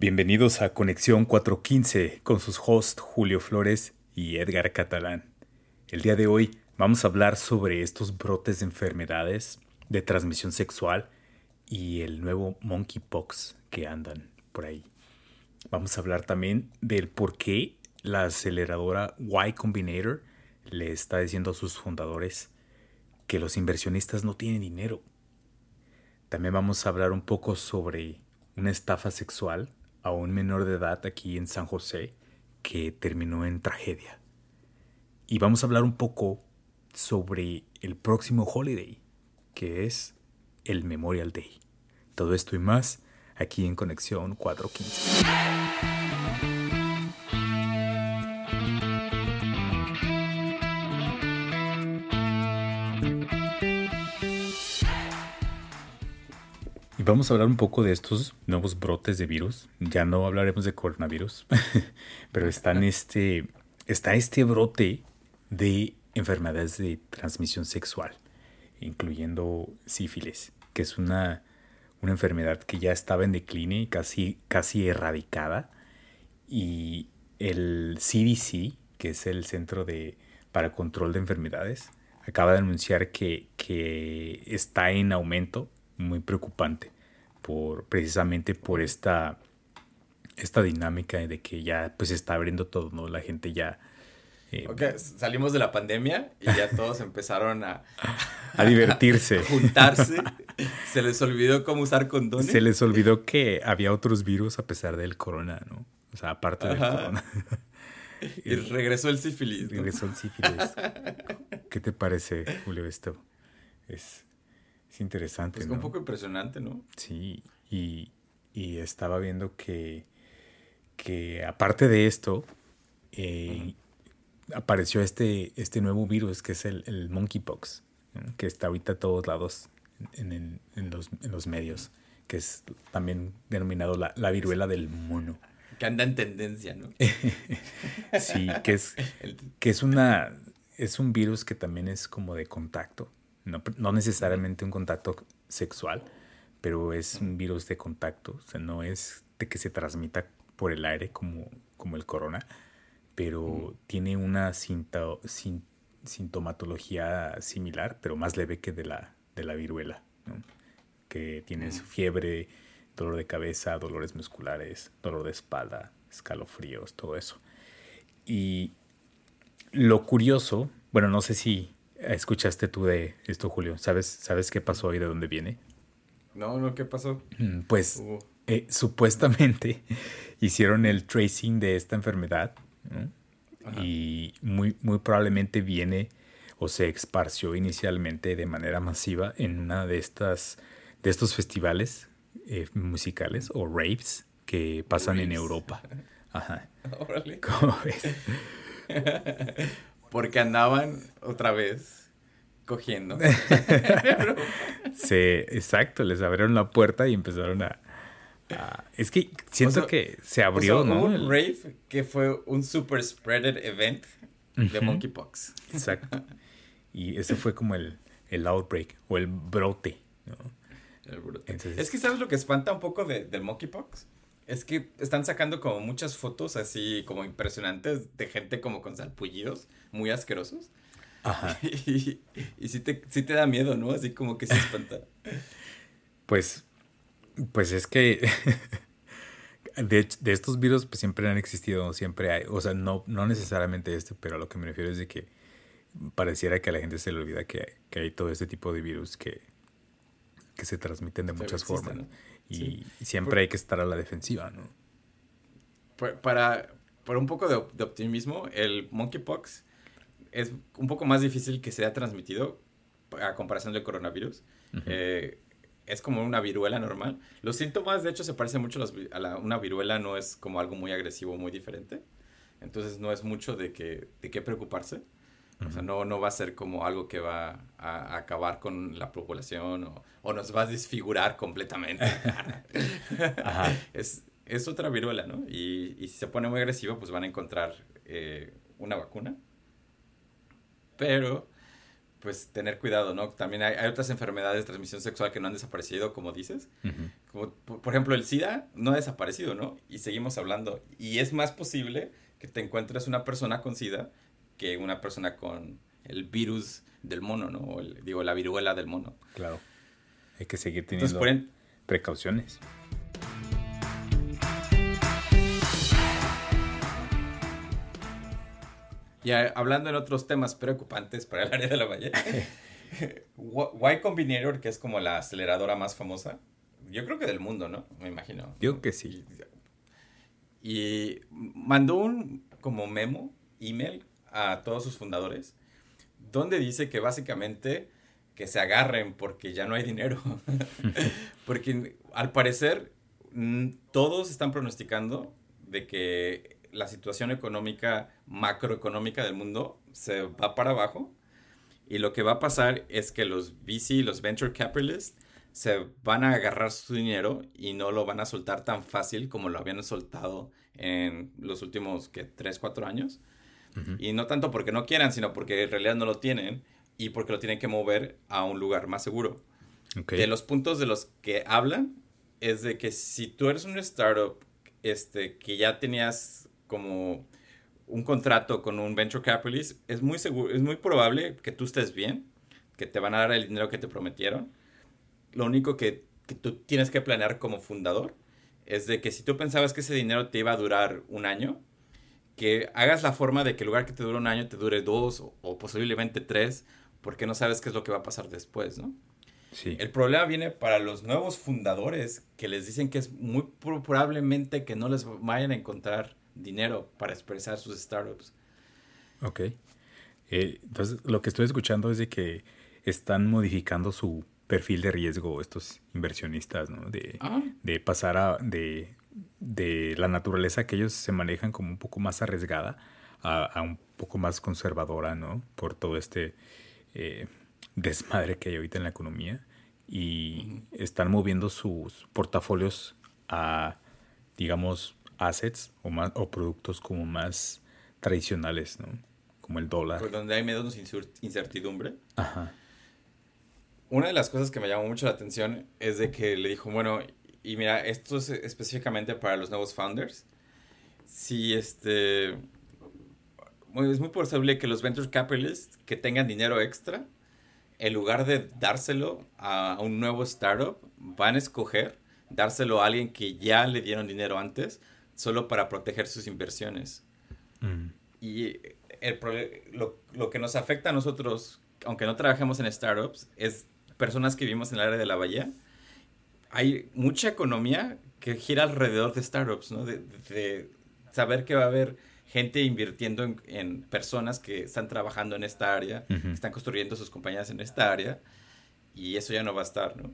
Bienvenidos a Conexión 415 con sus hosts Julio Flores y Edgar Catalán. El día de hoy vamos a hablar sobre estos brotes de enfermedades de transmisión sexual y el nuevo monkeypox que andan por ahí. Vamos a hablar también del por qué la aceleradora Y Combinator le está diciendo a sus fundadores que los inversionistas no tienen dinero. También vamos a hablar un poco sobre una estafa sexual a un menor de edad aquí en San José que terminó en tragedia. Y vamos a hablar un poco sobre el próximo holiday, que es el Memorial Day. Todo esto y más aquí en Conexión 415. Vamos a hablar un poco de estos nuevos brotes de virus. Ya no hablaremos de coronavirus, pero están este, está este brote de enfermedades de transmisión sexual, incluyendo sífilis, que es una, una enfermedad que ya estaba en decline y casi, casi erradicada. Y el CDC, que es el Centro de, para Control de Enfermedades, acaba de anunciar que, que está en aumento muy preocupante precisamente por esta, esta dinámica de que ya pues está abriendo todo, ¿no? La gente ya... Eh, salimos de la pandemia y ya todos empezaron a... a divertirse. juntarse. Se les olvidó cómo usar condones. Se les olvidó que había otros virus a pesar del corona, ¿no? O sea, aparte del corona. y regresó el sífilis. Regresó el sífilis. ¿Qué te parece, Julio, esto? Es interesante. Es un poco impresionante, ¿no? Sí, y, estaba viendo que, que aparte de esto, eh, apareció este, este nuevo virus que es el, monkeypox, que está ahorita a todos lados en, los, medios, que es también denominado la, la viruela del mono. Que anda en tendencia, ¿no? sí, que es, que es una es un virus que también es como de contacto no, necesariamente un contacto sexual, pero es un virus de contacto, o sea, no es de que se transmita por el aire como, como el corona, pero tiene una sintomatología similar, pero más leve que de la, de la viruela, que tienes fiebre, dolor de cabeza, dolores musculares, dolor de espalda, escalofríos, todo eso. Y lo curioso, bueno, no sé si ¿Escuchaste tú de esto, Julio? ¿Sabes, ¿Sabes qué pasó y de dónde viene? No, no, ¿qué pasó? Mm, pues eh, supuestamente hicieron el tracing de esta enfermedad y muy, muy probablemente viene o se esparció inicialmente de manera masiva en una de estas de estos festivales eh, musicales o raves que pasan en Europa. Ajá. ¿Cómo ves? Porque andaban otra vez cogiendo. sí, exacto. Les abrieron la puerta y empezaron a. es que siento que se abrió, ¿no? un rave que fue un super spreaded event de monkeypox. Exacto. Y ese fue como el, el outbreak o el brote, ¿no? El brote. es que, ¿sabes lo que espanta un poco de, del monkeypox? Es que están sacando como muchas fotos así como impresionantes de gente como con salpullidos muy asquerosos. Ajá. Y, y sí, te, te da miedo, ¿no? Así como que se espanta. Pues, pues es que de, de, estos virus pues siempre han existido, siempre hay, o sea, no, no necesariamente este, pero a lo que me refiero es de que pareciera que a la gente se le olvida que, que hay todo este tipo de virus que, que se transmiten de muchas formas. Y siempre hay que estar a la defensiva, ¿no? Para, para un poco de, optimismo, el monkeypox es un poco más difícil que sea transmitido a comparación del coronavirus. Eh, es como una viruela normal. Los síntomas, de hecho, se parecen mucho a, una viruela, no es como algo muy agresivo, muy diferente. Entonces no es mucho de, que, de qué preocuparse. O sea, no, no va a ser como algo que va a, acabar con la población o, nos va a desfigurar completamente. Es, es, otra viruela, ¿no? Y, y, si se pone muy agresivo, pues van a encontrar eh, una vacuna. Pero, pues tener cuidado, ¿no? También hay, hay, otras enfermedades de transmisión sexual que no han desaparecido, como dices. como, por ejemplo, el SIDA no ha desaparecido, ¿no? Y seguimos hablando. Y es más posible que te encuentres una persona con SIDA que una persona con el virus del mono, ¿no? O el, digo, la viruela del mono. Claro. Hay que seguir teniendo precauciones. Ya hablando en otros temas preocupantes para el área de la valle, Y Combinator, que es como la aceleradora más famosa, yo creo que del mundo, ¿no? Me imagino. Yo que sí. Y mandó un como memo, email a todos sus fundadores, donde dice que básicamente que se agarren porque ya no hay dinero. porque al parecer todos están pronosticando de que la situación económica, macroeconómica del mundo se va para abajo. Y lo que va a pasar es que los VC, los venture capitalists, se van a agarrar su dinero y no lo van a soltar tan fácil como lo habían soltado en los últimos, que 3, 4 años. Y no tanto porque no quieran, sino porque en realidad no lo tienen y porque lo tienen que mover a un lugar más seguro. De los puntos de los que hablan es de que si tú eres un startup este, que ya tenías como un contrato con un venture capitalist, es muy seguro, es muy probable que tú estés bien, que te van a dar el dinero que te prometieron. Lo único que, que tú tienes que planear como fundador es de que si tú pensabas que ese dinero te iba a durar un año, que hagas la forma de que el lugar que te dure un año te dure dos o, posiblemente tres, porque no sabes qué es lo que va a pasar después, ¿no? Sí. El problema viene para los nuevos fundadores que les dicen que es muy probablemente que no les vayan a encontrar dinero para expresar sus startups. Ok. Eh, entonces, lo que estoy escuchando es de que están modificando su perfil de riesgo estos inversionistas, ¿no? De, ah. de pasar a, de, de, la naturaleza que ellos se manejan como un poco más arriesgada a, un poco más conservadora, ¿no? Por todo este eh, desmadre que hay ahorita en la economía. Y están moviendo sus portafolios a, digamos, assets o, más, o productos como más tradicionales, ¿no? Como el dólar. Por donde hay menos incertidumbre. Ajá. Una de las cosas que me llamó mucho la atención es de que le dijo, bueno, y mira, esto es específicamente para los nuevos founders. Si este... Es muy posible que los venture capitalists que tengan dinero extra, en lugar de dárselo a un nuevo startup, van a escoger dárselo a alguien que ya le dieron dinero antes solo para proteger sus inversiones. Mm. Y el, lo, lo, que nos afecta a nosotros, aunque no trabajemos en startups, es personas que vivimos en el área de la bahía. Hay mucha economía que gira alrededor de startups, ¿no? De, de saber que va a haber gente invirtiendo en, en, personas que están trabajando en esta área, que están construyendo sus compañías en esta área, y eso ya no va a estar, ¿no?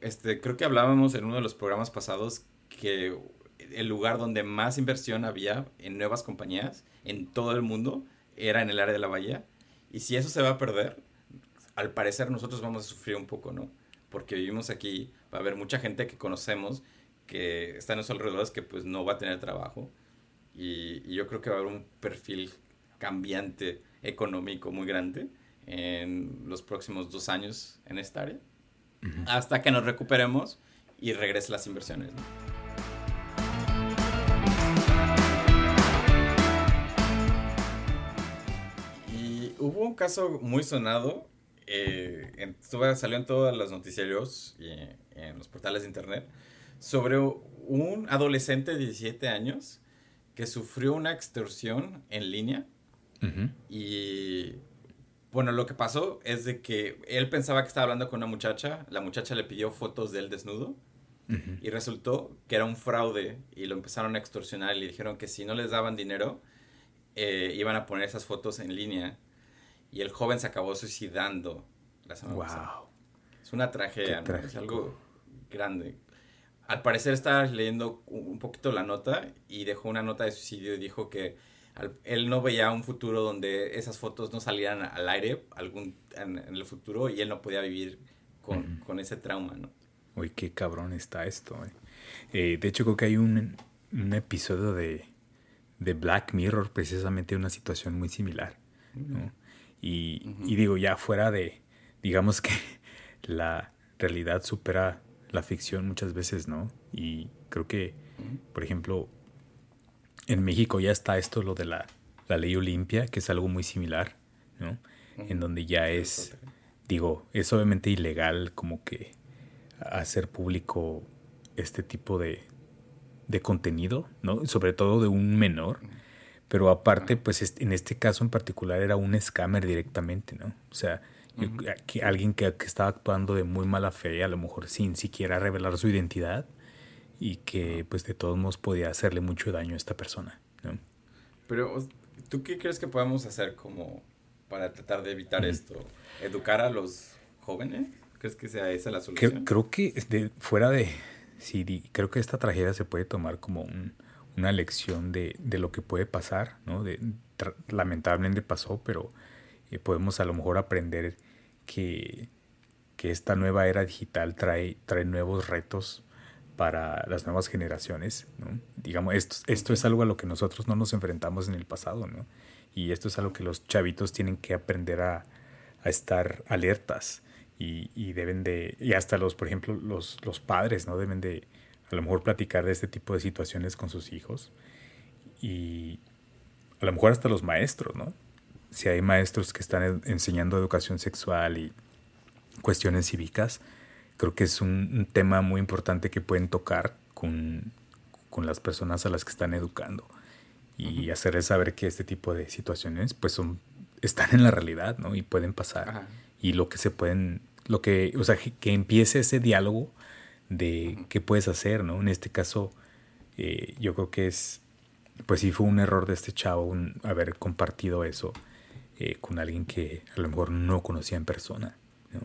Este, creo que hablábamos en uno de los programas pasados que el lugar donde más inversión había en nuevas compañías en todo el mundo era en el área de la bahía. Y si eso se va a perder, al parecer nosotros vamos a sufrir un poco, ¿no? Porque vivimos aquí, va a haber mucha gente que conocemos que está en los alrededores que pues no va a tener trabajo. Y, yo creo que va a haber un perfil cambiante económico muy grande en los próximos dos años en esta área. Hasta que nos recuperemos y regresen las inversiones, ¿no? hubo un caso muy sonado, eh, salió en todos los noticiarios y en los portales de internet, sobre un adolescente de 17 años que sufrió una extorsión en línea. Y bueno, lo que pasó es de que él pensaba que estaba hablando con una muchacha, la muchacha le pidió fotos de él desnudo. Y resultó que era un fraude y lo empezaron a extorsionar y le dijeron que si no les daban dinero, eh, iban a poner esas fotos en línea y el joven se acabó suicidando la semana wow. Es una tragedia, ¿no? es algo grande. Al parecer estaba leyendo un poquito la nota y dejó una nota de suicidio y dijo que él no veía un futuro donde esas fotos no salieran al aire algún, en, el futuro y él no podía vivir con, con, ese trauma, ¿no? Uy, qué cabrón está esto. Eh. Eh, de hecho, creo que hay un, un episodio de, de, Black Mirror, precisamente una situación muy similar. ¿no? Y, y digo, ya fuera de, digamos que la realidad supera la ficción muchas veces, ¿no? Y creo que, por ejemplo, en México ya está esto, lo de la, la ley Olimpia, que es algo muy similar, ¿no? En donde ya es, digo, es obviamente ilegal como que hacer público este tipo de, de contenido, ¿no? Sobre todo de un menor. Pero aparte, pues en este caso en particular era un scammer directamente, ¿no? O sea, que alguien que, que, estaba actuando de muy mala fe, a lo mejor sin siquiera revelar su identidad y que pues de todos modos podía hacerle mucho daño a esta persona, ¿no? Pero, ¿tú qué crees que podemos hacer como para tratar de evitar esto? ¿Educar a los jóvenes? ¿Crees que sea esa la solución? Creo, que de, fuera de... Sí, creo que esta tragedia se puede tomar como un, una lección de, de, lo que puede pasar, ¿no? De, lamentablemente pasó, pero eh, podemos a lo mejor aprender que, que, esta nueva era digital trae, trae nuevos retos para las nuevas generaciones, ¿no? Digamos, esto, esto es algo a lo que nosotros no nos enfrentamos en el pasado, ¿no? Y esto es algo que los chavitos tienen que aprender a, a estar alertas y, y, deben de, y hasta los, por ejemplo, los, los padres, ¿no? Deben de a lo mejor platicar de este tipo de situaciones con sus hijos y a lo mejor hasta los maestros, ¿no? Si hay maestros que están enseñando educación sexual y cuestiones cívicas, creo que es un, tema muy importante que pueden tocar con, con, las personas a las que están educando y hacerles saber que este tipo de situaciones pues son están en la realidad, ¿no? Y pueden pasar. Y lo que se pueden, lo que, o sea, que, empiece ese diálogo de qué puedes hacer, ¿no? En este caso, eh, yo creo que es, pues sí fue un error de este chavo haber compartido eso eh, con alguien que a lo mejor no conocía en persona, ¿no?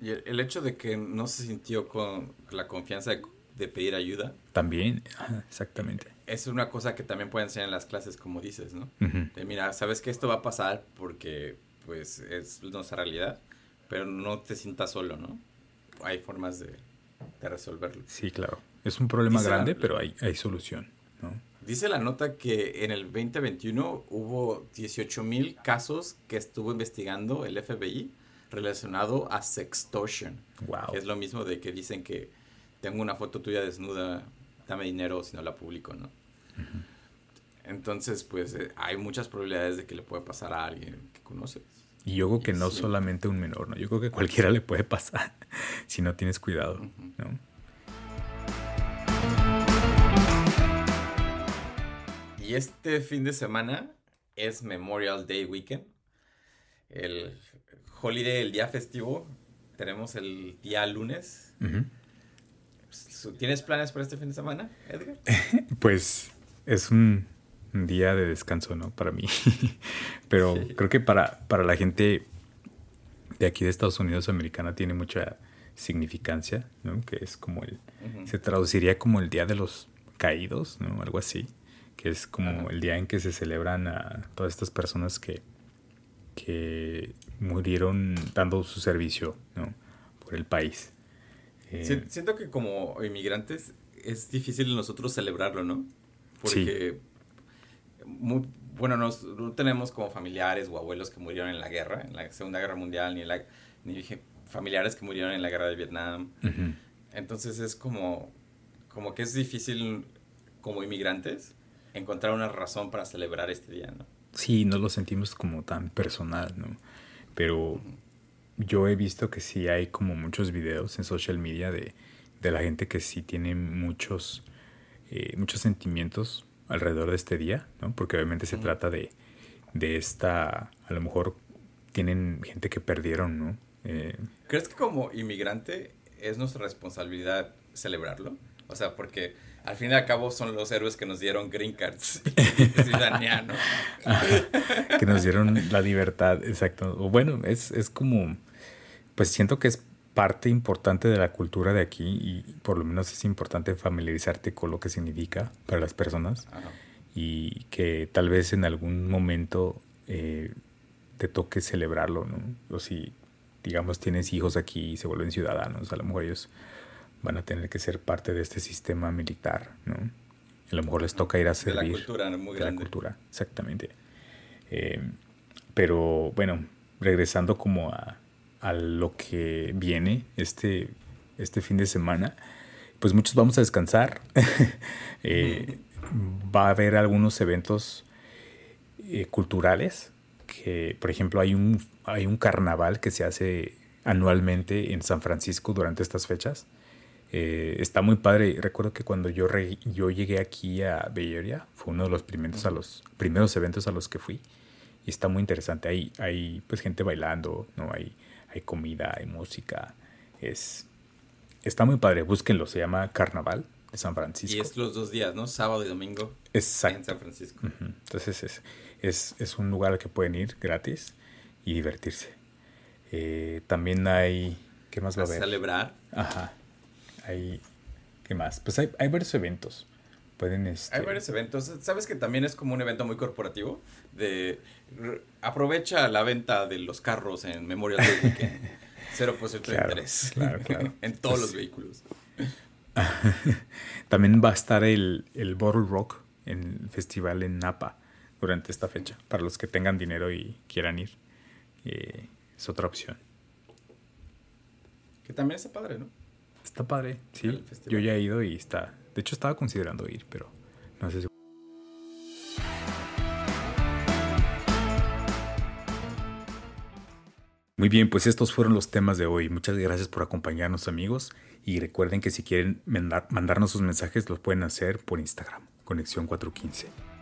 Y el, hecho de que no se sintió con la confianza de, pedir ayuda. También, exactamente. Es una cosa que también pueden ser en las clases, como dices, ¿no? De mira, sabes que esto va a pasar porque pues es nuestra realidad, pero no te sientas solo, ¿no? Hay formas de, de resolverlo. Sí, claro. Es un problema grande, pero hay, hay solución, ¿no? Dice la nota que en el 2021 hubo 18 mil casos que estuvo investigando el FBI relacionado a sextortion. Wow. es lo mismo de que dicen que tengo una foto tuya desnuda, dame dinero si no la publico, ¿no? Entonces, pues eh, hay muchas probabilidades de que le pueda pasar a alguien que conoces. Y yo creo que no solamente un menor, ¿no? Yo creo que cualquiera le puede pasar si no tienes cuidado, ¿no? Y este fin de semana es Memorial Day Weekend. El holiday, el día festivo, tenemos el día lunes. ¿Tienes planes para este fin de semana, Edgar? pues es un, día de descanso, ¿no? Para mí. Pero creo que para, para la gente de aquí de Estados Unidos americana tiene mucha significancia, ¿no? Que es como el... Se traduciría como el Día de los Caídos, ¿no? Algo así. Que es como el día en que se celebran a todas estas personas que que murieron dando su servicio ¿no? por el país. Eh, siento que como inmigrantes es difícil nosotros celebrarlo, ¿no? Porque, muy, bueno, nos, no tenemos como familiares o abuelos que murieron en la guerra, en la Segunda Guerra Mundial, ni, la, ni familiares que murieron en la guerra de Vietnam. Entonces es como, como que es difícil como inmigrantes encontrar una razón para celebrar este día, ¿no? sí, no lo sentimos como tan personal, ¿no? Pero yo he visto que sí hay como muchos videos en social media de, de la gente que sí tiene muchos, eh, muchos sentimientos alrededor de este día, ¿no? Porque obviamente se trata de, de esta, a lo mejor tienen gente que perdieron, ¿no? Eh, ¿Crees que como inmigrante es nuestra responsabilidad celebrarlo? O sea, porque al fin y al cabo son los héroes que nos dieron green cards ciudadaniano. que nos dieron la libertad, exacto. O bueno, es, es como, pues siento que es parte importante de la cultura de aquí y por lo menos es importante familiarizarte con lo que significa para las personas y que tal vez en algún momento eh, te toque celebrarlo, ¿no? O si, digamos, tienes hijos aquí y se vuelven ciudadanos, a lo mejor ellos van a tener que ser parte de este sistema militar, ¿no? A lo mejor les toca ir a servir. De la cultura muy grande. la cultura, exactamente. Eh, pero bueno, regresando como a, a lo que viene este, este fin de semana, pues muchos vamos a descansar. Eh, va a haber algunos eventos eh, culturales que, por ejemplo, hay un, hay un carnaval que se hace anualmente en San Francisco durante estas fechas. Eh, está muy padre. Recuerdo que cuando yo, yo llegué aquí a Bay Area, fue uno de los primeros, a los primeros eventos a los que fui. Y está muy interesante. Hay, hay pues gente bailando, ¿no? Hay, hay comida, hay música. Es, está muy padre. Búsquenlo. Se llama Carnaval de San Francisco. Y es los dos días, ¿no? Sábado y domingo. Exacto. En San Francisco. Entonces es, es, es, un lugar al que pueden ir gratis y divertirse. Eh, también hay... ¿Qué más va a haber? Celebrar. Ajá. Hay... ¿Qué más? Pues hay, hay varios eventos. Pueden este... Hay varios eventos. ¿Sabes que también es como un evento muy corporativo? De... Aprovecha la venta de los carros en Memorial Day Weekend. 0% de interés. Claro, claro. en todos los vehículos. También va a estar el, el Bottle Rock en el festival en Napa durante esta fecha. Para los que tengan dinero y quieran ir, eh, es otra opción. Que también está padre, ¿no? Está padre, sí. Yo ya he ido y está. De hecho, estaba considerando ir, pero no sé si. Muy bien, pues estos fueron los temas de hoy. Muchas gracias por acompañarnos amigos y recuerden que si quieren mandarnos sus mensajes los pueden hacer por Instagram, Conexión 415.